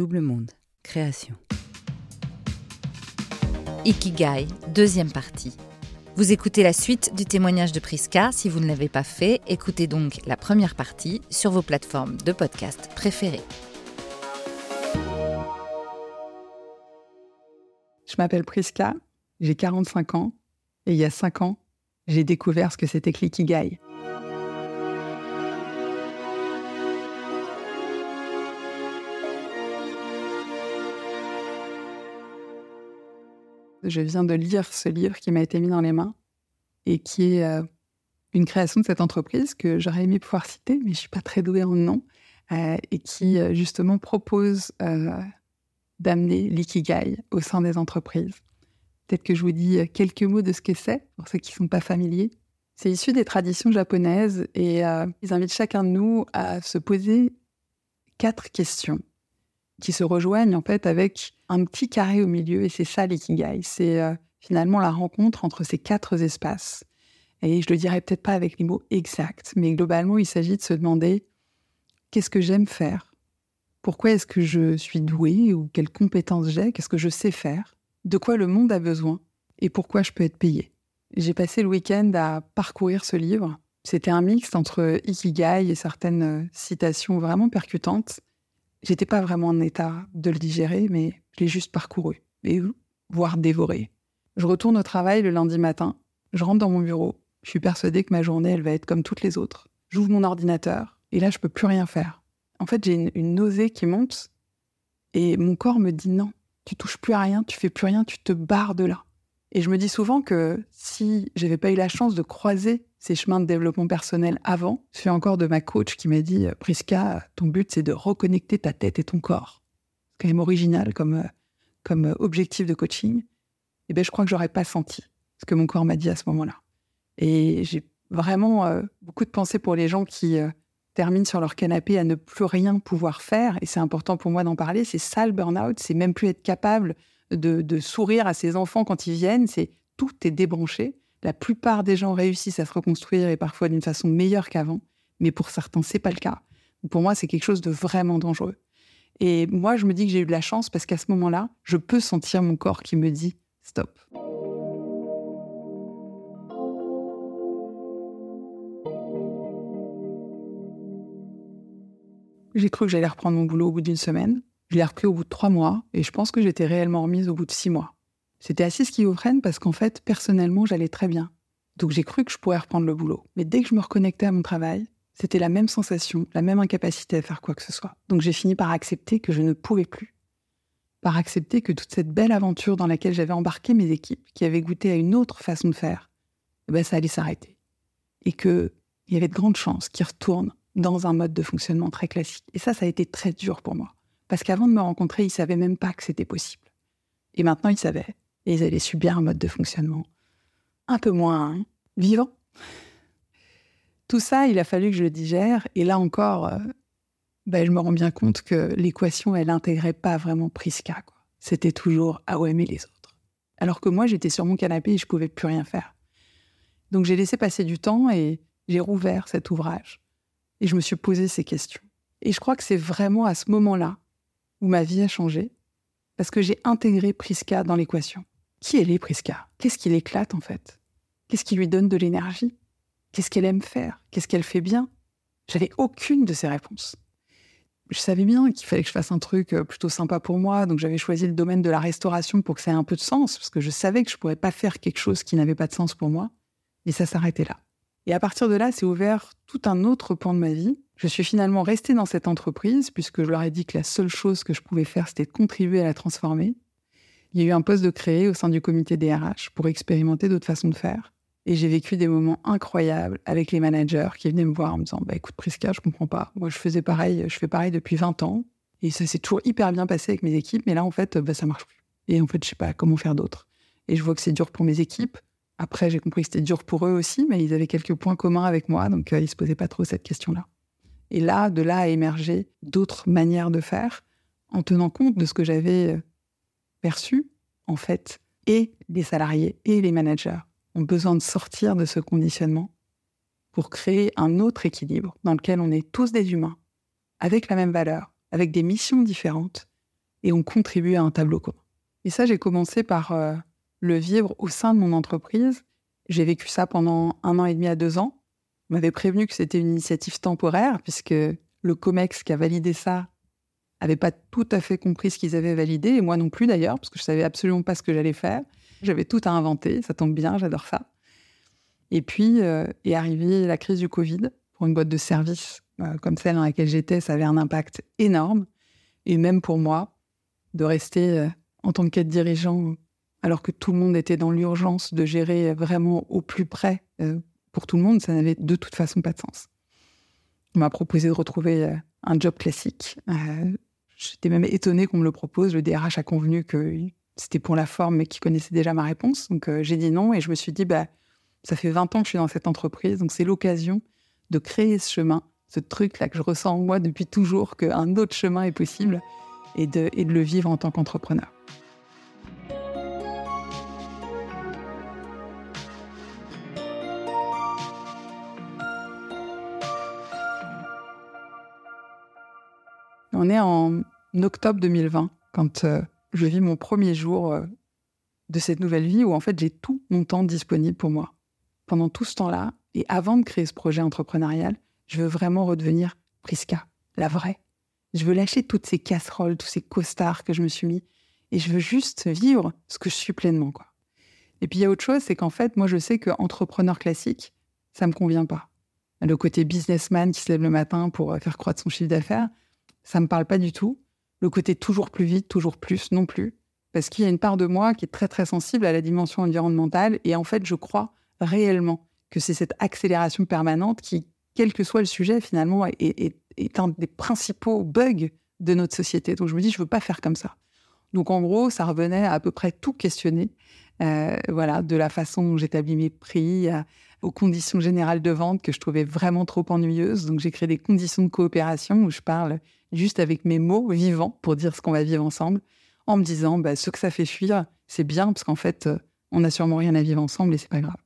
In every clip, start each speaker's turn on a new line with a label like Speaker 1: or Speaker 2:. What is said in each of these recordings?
Speaker 1: Double Monde, création. Ikigai, deuxième partie. Vous écoutez la suite du témoignage de Priska. Si vous ne l'avez pas fait, écoutez donc la première partie sur vos plateformes de podcast préférées.
Speaker 2: Je m'appelle Priska, j'ai 45 ans et il y a 5 ans, j'ai découvert ce que c'était que l'ikigai. Je viens de lire ce livre qui m'a été mis dans les mains et qui est euh, une création de cette entreprise que j'aurais aimé pouvoir citer, mais je ne suis pas très douée en nom, euh, et qui euh, justement propose d'amener l'ikigai au sein des entreprises. Peut-être que je vous dis quelques mots de ce que c'est, pour ceux qui ne sont pas familiers. C'est issu des traditions japonaises et ils invitent chacun de nous à se poser quatre questions qui se rejoignent en fait avec un petit carré au milieu et c'est ça l'ikigai. C'est euh, finalement la rencontre entre ces quatre espaces. Et je le dirais peut-être pas avec les mots exacts, mais globalement il s'agit de se demander qu'est-ce que j'aime faire? Pourquoi est-ce que je suis doué ou quelles compétences j'ai? Qu'est-ce que je sais faire? De quoi le monde a besoin? Et pourquoi je peux être payé J'ai passé le week-end à parcourir ce livre. C'était un mix entre ikigai et certaines euh, citations vraiment percutantes J'étais pas vraiment en état de le digérer, mais je l'ai juste parcouru, et voire dévoré. Je retourne au travail le lundi matin, je rentre dans mon bureau, je suis persuadée que ma journée, elle va être comme toutes les autres. J'ouvre mon ordinateur, et là, je peux plus rien faire. En fait, j'ai une, une nausée qui monte, et mon corps me dit non, tu touches plus à rien, tu fais plus rien, tu te barres de là. Et je me dis souvent que si j'avais pas eu la chance de croiser ces chemins de développement personnel avant. Je fais encore de ma coach qui m'a dit Priska, ton but c'est de reconnecter ta tête et ton corps. C'est quand même original comme, euh, comme euh, objectif de coaching. Eh bien, je crois que j'aurais pas senti ce que mon corps m'a dit à ce moment-là. Et j'ai vraiment euh, beaucoup de pensées pour les gens qui terminent sur leur canapé à ne plus rien pouvoir faire. Et c'est important pour moi d'en parler. C'est ça le burn-out. C'est même plus être capable de, sourire à ses enfants quand ils viennent. C'est tout est débranché. La plupart des gens réussissent à se reconstruire et parfois d'une façon meilleure qu'avant, mais pour certains, c'est pas le cas. Pour moi, c'est quelque chose de vraiment dangereux. Et moi, je me dis que j'ai eu de la chance parce qu'à ce moment-là, je peux sentir mon corps qui me dit stop. J'ai cru que j'allais reprendre mon boulot au bout d'une semaine. Je l'ai repris au bout de trois mois et je pense que j'étais réellement remise au bout de six mois. C'était assez schizophrène parce qu'en fait, personnellement, j'allais très bien. Donc j'ai cru que je pourrais reprendre le boulot. Mais dès que je me reconnectais à mon travail, c'était la même sensation, la même incapacité à faire quoi que ce soit. Donc j'ai fini par accepter que je ne pouvais plus. Par accepter que toute cette belle aventure dans laquelle j'avais embarqué mes équipes, qui avaient goûté à une autre façon de faire, eh ben ça allait s'arrêter. Et qu'il y avait de grandes chances qu'ils retournent dans un mode de fonctionnement très classique. Et ça, ça a été très dur pour moi. Parce qu'avant de me rencontrer, ils ne savaient même pas que c'était possible. Et maintenant, ils savaient et ils allaient subir un mode de fonctionnement un peu moins vivant. Tout ça, il a fallu que je le digère. Et là encore, euh, ben, je me rends bien compte que l'équation, elle n'intégrait pas vraiment Priska. C'était toujours ah ouais, mais les autres. Alors que moi, j'étais sur mon canapé et je pouvais plus rien faire. Donc j'ai laissé passer du temps et j'ai rouvert cet ouvrage. Et je me suis posé ces questions. Et je crois que c'est vraiment à ce moment-là où ma vie a changé, parce que j'ai intégré Priska dans l'équation. Qui elle est, Priska Qu'est-ce qui l'éclate, en fait? Qu'est-ce qui lui donne de l'énergie? Qu'est-ce qu'elle aime faire? Qu'est-ce qu'elle fait bien? J'avais aucune de ces réponses. Je savais bien qu'il fallait que je fasse un truc euh, plutôt sympa pour moi, donc j'avais choisi le domaine de la restauration pour que ça ait un peu de sens, parce que je savais que je ne pourrais pas faire quelque chose qui n'avait pas de sens pour moi. Et ça s'arrêtait là. Et à partir de là, c'est ouvert tout un autre pan de ma vie. Je suis finalement restée dans cette entreprise, puisque je leur ai dit que la seule chose que je pouvais faire, c'était de contribuer à la transformer. Il y a eu un poste de créé au sein du comité DRH pour expérimenter d'autres façons de faire. Et j'ai vécu des moments incroyables avec les managers qui venaient me voir en me disant bah, Écoute, Priska, je comprends pas. Moi, je faisais pareil, je fais pareil depuis 20 ans. Et ça s'est toujours hyper bien passé avec mes équipes. Mais là, en fait, bah, ça marche plus. Et en fait, je sais pas comment faire d'autre. Et je vois que c'est dur pour mes équipes. Après, j'ai compris que c'était dur pour eux aussi, mais ils avaient quelques points communs avec moi. Donc, euh, ils se posaient pas trop cette question-là. Et là, de là a émergé d'autres manières de faire en tenant compte de ce que j'avais euh, perçu, en fait, et les salariés et les managers ont besoin de sortir de ce conditionnement pour créer un autre équilibre dans lequel on est tous des humains, avec la même valeur, avec des missions différentes, et on contribue à un tableau commun. Et ça, j'ai commencé par euh, le vivre au sein de mon entreprise. J'ai vécu ça pendant un an et demi à deux ans. M'avait prévenu que c'était une initiative temporaire, puisque le COMEX qui a validé ça n'avait pas tout à fait compris ce qu'ils avaient validé, et moi non plus d'ailleurs, parce que je savais absolument pas ce que j'allais faire. J'avais tout à inventer, ça tombe bien, j'adore ça. Et puis euh, est arrivée la crise du Covid. Pour une boîte de service euh, comme celle dans laquelle j'étais, ça avait un impact énorme. Et même pour moi, de rester euh, en tant qu'aide dirigeant, alors que tout le monde était dans l'urgence de gérer vraiment au plus près pour tout le monde, ça n'avait de toute façon pas de sens. On m'a proposé de retrouver un job classique. J'étais même étonnée qu'on me le propose. Le DRH a convenu que c'était pour la forme, mais qu'il connaissait déjà ma réponse. Donc j'ai dit non et je me suis dit, bah, ça fait 20 ans que je suis dans cette entreprise, donc c'est l'occasion de créer ce chemin, ce truc-là que je ressens en moi depuis toujours, qu'un autre chemin est possible, et de, et de le vivre en tant qu'entrepreneur. On est en octobre 2020, quand euh, je vis mon premier jour euh, de cette nouvelle vie où en fait j'ai tout mon temps disponible pour moi pendant tout ce temps-là, et avant de créer ce projet entrepreneurial, je veux vraiment redevenir Prisca, la vraie. Je veux lâcher toutes ces casseroles, tous ces costards que je me suis mis, et je veux juste vivre ce que je suis pleinement, quoi. Et puis il y a autre chose, c'est qu'en fait, moi je sais qu'entrepreneur classique, ça me convient pas. Le côté businessman qui se lève le matin pour euh, faire croître son chiffre d'affaires, ça me parle pas du tout. Le côté toujours plus vite, toujours plus, non plus. Parce qu'il y a une part de moi qui est très très sensible à la dimension environnementale, et en fait, je crois réellement que c'est cette accélération permanente qui, quel que soit le sujet, finalement, est, un des principaux bugs de notre société. Donc je me dis, je veux pas faire comme ça. Donc en gros, ça revenait à, à peu près tout questionner, euh, voilà, de la façon dont j'établis mes prix, aux conditions générales de vente que je trouvais vraiment trop ennuyeuses. Donc j'ai créé des conditions de coopération où je parle juste avec mes mots vivants pour dire ce qu'on va vivre ensemble, en me disant, bah, ce que ça fait fuir, c'est bien parce qu'en fait, euh, on n'a sûrement rien à vivre ensemble et c'est pas grave.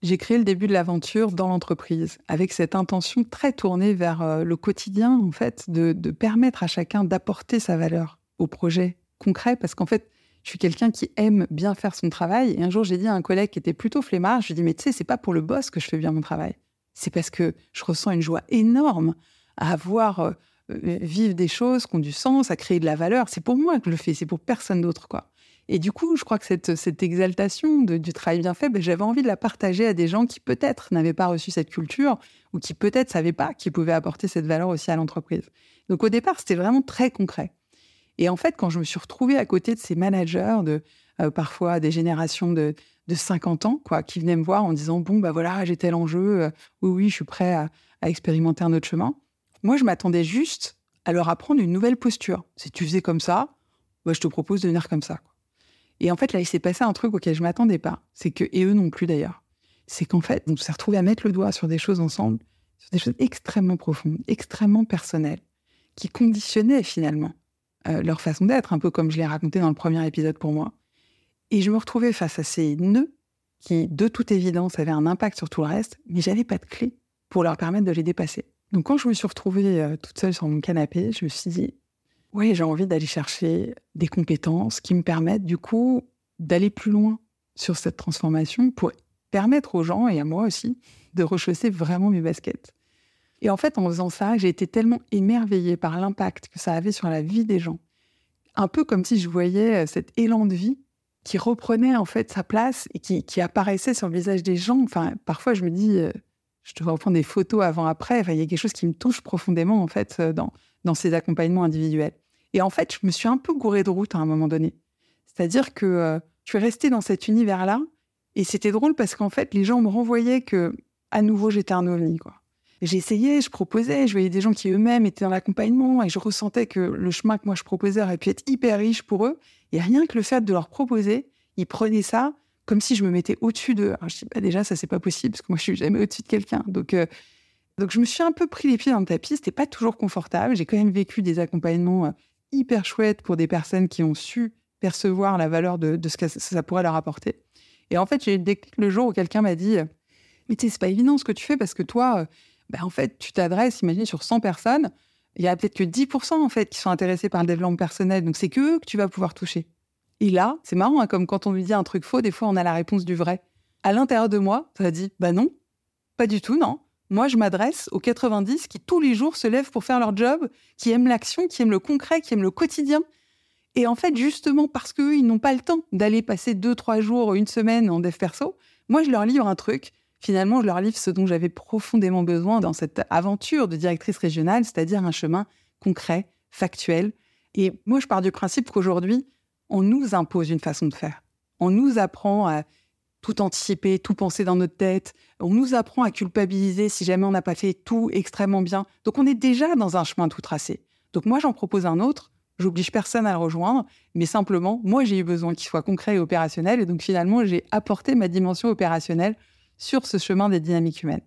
Speaker 2: J'ai créé le début de l'aventure dans l'entreprise, avec cette intention très tournée vers euh, le quotidien, en fait, de, permettre à chacun d'apporter sa valeur au projet concret, parce qu'en fait, je suis quelqu'un qui aime bien faire son travail. Et un jour, j'ai dit à un collègue qui était plutôt flemmard, je lui ai dit, mais tu sais, c'est pas pour le boss que je fais bien mon travail. C'est parce que je ressens une joie énorme à avoir euh, vivre des choses qui ont du sens, à créer de la valeur. C'est pour moi que je le fais, c'est pour personne d'autre, quoi. Et du coup, je crois que cette, cette exaltation du travail bien fait, ben, j'avais envie de la partager à des gens qui peut-être n'avaient pas reçu cette culture ou qui peut-être savaient pas qu'ils pouvaient apporter cette valeur aussi à l'entreprise. Donc au départ, c'était vraiment très concret. Et en fait, quand je me suis retrouvée à côté de ces managers, de euh, parfois des générations de, de 50 ans, quoi, qui venaient me voir en disant bon bah voilà, j'ai tel enjeu, euh, oui oui, je suis prêt à, expérimenter un autre chemin. Moi, je m'attendais juste à leur apprendre une nouvelle posture. Si tu faisais comme ça, bah, je te propose de venir comme ça. Et en fait, là, il s'est passé un truc auquel je m'attendais pas. C'est que, et eux non plus d'ailleurs, c'est qu'en fait, on s'est retrouvés à mettre le doigt sur des choses ensemble, sur des choses extrêmement profondes, extrêmement personnelles, qui conditionnaient finalement euh, leur façon d'être, un peu comme je l'ai raconté dans le premier épisode pour moi. Et je me retrouvais face à ces nœuds qui, de toute évidence, avaient un impact sur tout le reste, mais j'avais pas de clé pour leur permettre de les dépasser. Donc quand je me suis retrouvée euh, toute seule sur mon canapé, je me suis dit, oui, j'ai envie d'aller chercher des compétences qui me permettent du coup d'aller plus loin sur cette transformation pour permettre aux gens et à moi aussi de rechausser vraiment mes baskets. Et en fait, en faisant ça, j'ai été tellement émerveillée par l'impact que ça avait sur la vie des gens. Un peu comme si je voyais euh, cet élan de vie qui reprenait en fait sa place et qui, apparaissait sur le visage des gens. Enfin, parfois, je me dis, euh, je devrais reprendre des photos avant-après. il y a quelque chose qui me touche profondément en fait euh, dans, ces accompagnements individuels. Et en fait, je me suis un peu gourée de route à un moment donné. C'est-à-dire que euh, je suis restée dans cet univers-là, et c'était drôle parce qu'en fait, les gens me renvoyaient que, à nouveau, j'étais un ovni. J'essayais, je proposais, je voyais des gens qui eux-mêmes étaient dans l'accompagnement et je ressentais que le chemin que moi je proposais aurait pu être hyper riche pour eux. Et rien que le fait de leur proposer, ils prenaient ça comme si je me mettais au-dessus d'eux. je dis, bah déjà, ça, c'est pas possible parce que moi, je suis jamais au-dessus de quelqu'un. Donc, euh, donc, je me suis un peu pris les pieds dans le tapis. C'était pas toujours confortable. J'ai quand même vécu des accompagnements euh, hyper chouettes pour des personnes qui ont su percevoir la valeur de, ce que ça pourrait leur apporter. Et en fait, j'ai eu le jour où quelqu'un m'a dit Mais tu sais, c'est pas évident ce que tu fais parce que toi, euh, bah, en fait, tu t'adresses, imagine, sur 100 personnes. il y a peut-être que 10% en fait qui sont intéressés par le développement personnel. Donc c'est que eux que tu vas pouvoir toucher. Et là, c'est marrant, hein, comme quand on lui dit un truc faux, des fois on a la réponse du vrai. À l'intérieur de moi, ça dit bah non, pas du tout, non. Moi, je m'adresse aux 90 qui tous les jours se lèvent pour faire leur job, qui aiment l'action, qui aiment le concret, qui aiment le quotidien. Et en fait, justement parce qu'eux, ils n'ont pas le temps d'aller passer deux, trois jours, une semaine en dev perso, moi, je leur livre un truc. Finalement, je leur livre ce dont j'avais profondément besoin dans cette aventure de directrice régionale, c'est-à-dire un chemin concret, factuel. Et moi, je pars du principe qu'aujourd'hui, on nous impose une façon de faire. On nous apprend à tout anticiper, tout penser dans notre tête. On nous apprend à culpabiliser si jamais on n'a pas fait tout extrêmement bien. Donc on est déjà dans un chemin tout tracé. Donc moi j'en propose un autre. J'oblige personne à le rejoindre, mais simplement, moi j'ai eu besoin qu'il soit concret et opérationnel. Et donc finalement, j'ai apporté ma dimension opérationnelle sur ce chemin des dynamiques humaines.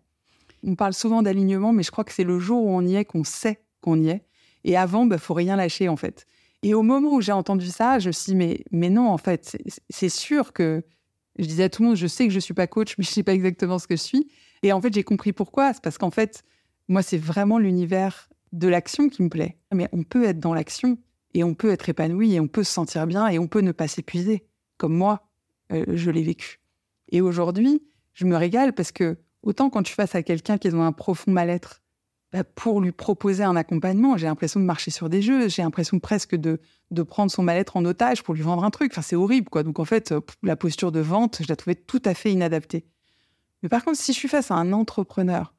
Speaker 2: On parle souvent d'alignement, mais je crois que c'est le jour où on y est qu'on sait qu'on y est. Et avant, il bah, faut rien lâcher en fait. Et au moment où j'ai entendu ça, je me suis dit, mais, non, en fait, c'est sûr que je disais à tout le monde, je sais que je ne suis pas coach, mais je sais pas exactement ce que je suis. Et en fait, j'ai compris pourquoi. C'est parce qu'en fait, moi, c'est vraiment l'univers de l'action qui me plaît. Mais on peut être dans l'action et on peut être épanoui et on peut se sentir bien et on peut ne pas s'épuiser, comme moi, euh, je l'ai vécu. Et aujourd'hui, je me régale parce que autant quand tu fasses à quelqu'un qui est dans un profond mal-être, bah, pour lui proposer un accompagnement. J'ai l'impression de marcher sur des jeux, j'ai l'impression presque de, prendre son mal-être en otage pour lui vendre un truc. Enfin, c'est horrible, quoi. Donc, en fait, euh, la posture de vente, je la trouvais tout à fait inadaptée. Mais par contre, si je suis face à un entrepreneur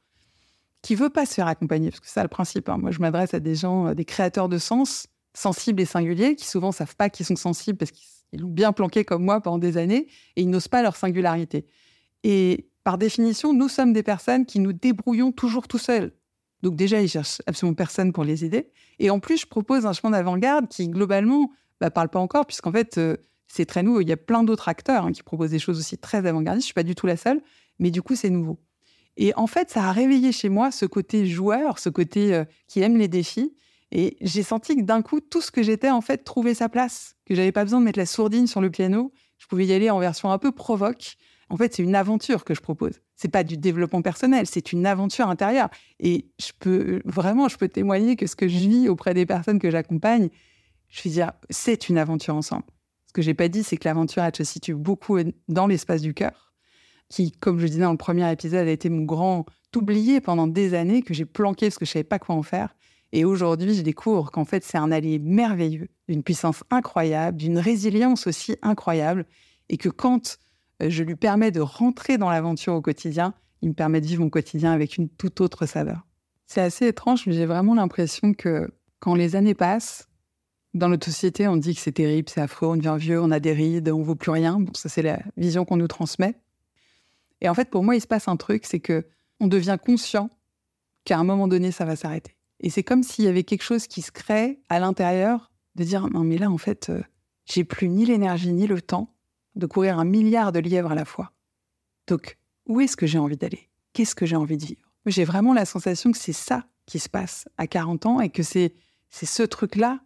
Speaker 2: qui veut pas se faire accompagner, parce que c'est ça le principe, hein. moi, je m'adresse à des gens, euh, des créateurs de sens, sensibles et singuliers, qui souvent savent pas qu'ils sont sensibles parce qu'ils l'ont bien planqué comme moi pendant des années et ils n'osent pas leur singularité. Et par définition, nous sommes des personnes qui nous débrouillons toujours tout seuls. Donc déjà, ils cherchent absolument personne pour les aider. Et en plus, je propose un chemin d'avant-garde qui, globalement, ne bah, parle pas encore, puisqu'en fait, euh, c'est très nouveau. Il y a plein d'autres acteurs hein, qui proposent des choses aussi très avant-gardistes. Je suis pas du tout la seule, mais du coup, c'est nouveau. Et en fait, ça a réveillé chez moi ce côté joueur, ce côté euh, qui aime les défis. Et j'ai senti que d'un coup, tout ce que j'étais, en fait, trouvait sa place. Que j'avais pas besoin de mettre la sourdine sur le piano. Je pouvais y aller en version un peu provoque. En fait, c'est une aventure que je propose. C'est pas du développement personnel, c'est une aventure intérieure. Et je peux vraiment, je peux témoigner que ce que je vis auprès des personnes que j'accompagne, je veux dire, c'est une aventure ensemble. Ce que j'ai pas dit, c'est que l'aventure, elle se situe beaucoup dans l'espace du cœur, qui, comme je disais dans le premier épisode, a été mon grand oublié pendant des années, que j'ai planqué parce que je savais pas quoi en faire. Et aujourd'hui, je découvre qu'en fait, c'est un allié merveilleux, d'une puissance incroyable, d'une résilience aussi incroyable, et que quand je lui permets de rentrer dans l'aventure au quotidien. Il me permet de vivre mon quotidien avec une toute autre saveur. C'est assez étrange, mais j'ai vraiment l'impression que quand les années passent, dans notre société, on dit que c'est terrible, c'est affreux, on devient vieux, on a des rides, on vaut plus rien. Bon, ça, c'est la vision qu'on nous transmet. Et en fait, pour moi, il se passe un truc, c'est que on devient conscient qu'à un moment donné, ça va s'arrêter. Et c'est comme s'il y avait quelque chose qui se crée à l'intérieur de dire non, mais là, en fait, euh, j'ai plus ni l'énergie ni le temps de courir un milliard de lièvres à la fois. Donc, où est-ce que j'ai envie d'aller? Qu'est-ce que j'ai envie de vivre? J'ai vraiment la sensation que c'est ça qui se passe à 40 ans et que c'est ce truc-là,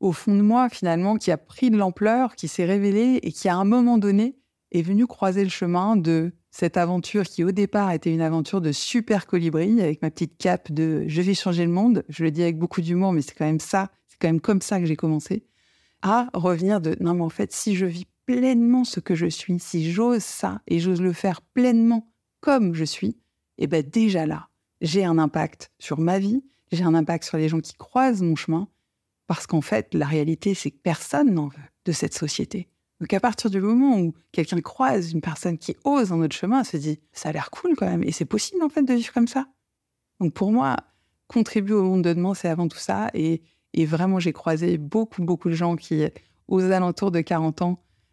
Speaker 2: au fond de moi, finalement, qui a pris de l'ampleur, qui s'est révélé et qui, à un moment donné, est venu croiser le chemin de cette aventure qui, au départ, était une aventure de super colibri avec ma petite cape de je vais changer le monde. Je le dis avec beaucoup d'humour, mais c'est quand même ça, c'est quand même comme ça que j'ai commencé. À revenir de non, mais en fait, si je vis pleinement ce que je suis, si j'ose ça et j'ose le faire pleinement comme je suis, et eh ben déjà là, j'ai un impact sur ma vie, j'ai un impact sur les gens qui croisent mon chemin, parce qu'en fait, la réalité, c'est que personne n'en veut de cette société. Donc à partir du moment où quelqu'un croise une personne qui ose un autre chemin, se dit, ça a l'air cool quand même, et c'est possible en fait de vivre comme ça. Donc pour moi, contribuer au monde de demain, c'est avant tout ça, et, et vraiment, j'ai croisé beaucoup, beaucoup de gens qui, aux alentours de 40 ans,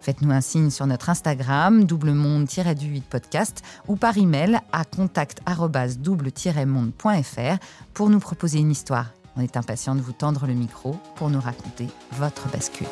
Speaker 1: Faites-nous un signe sur notre Instagram, doublemonde-du8 podcast, ou par email à contact-double-monde.fr pour nous proposer une histoire On est impatient de vous tendre le micro pour nous raconter votre bascule.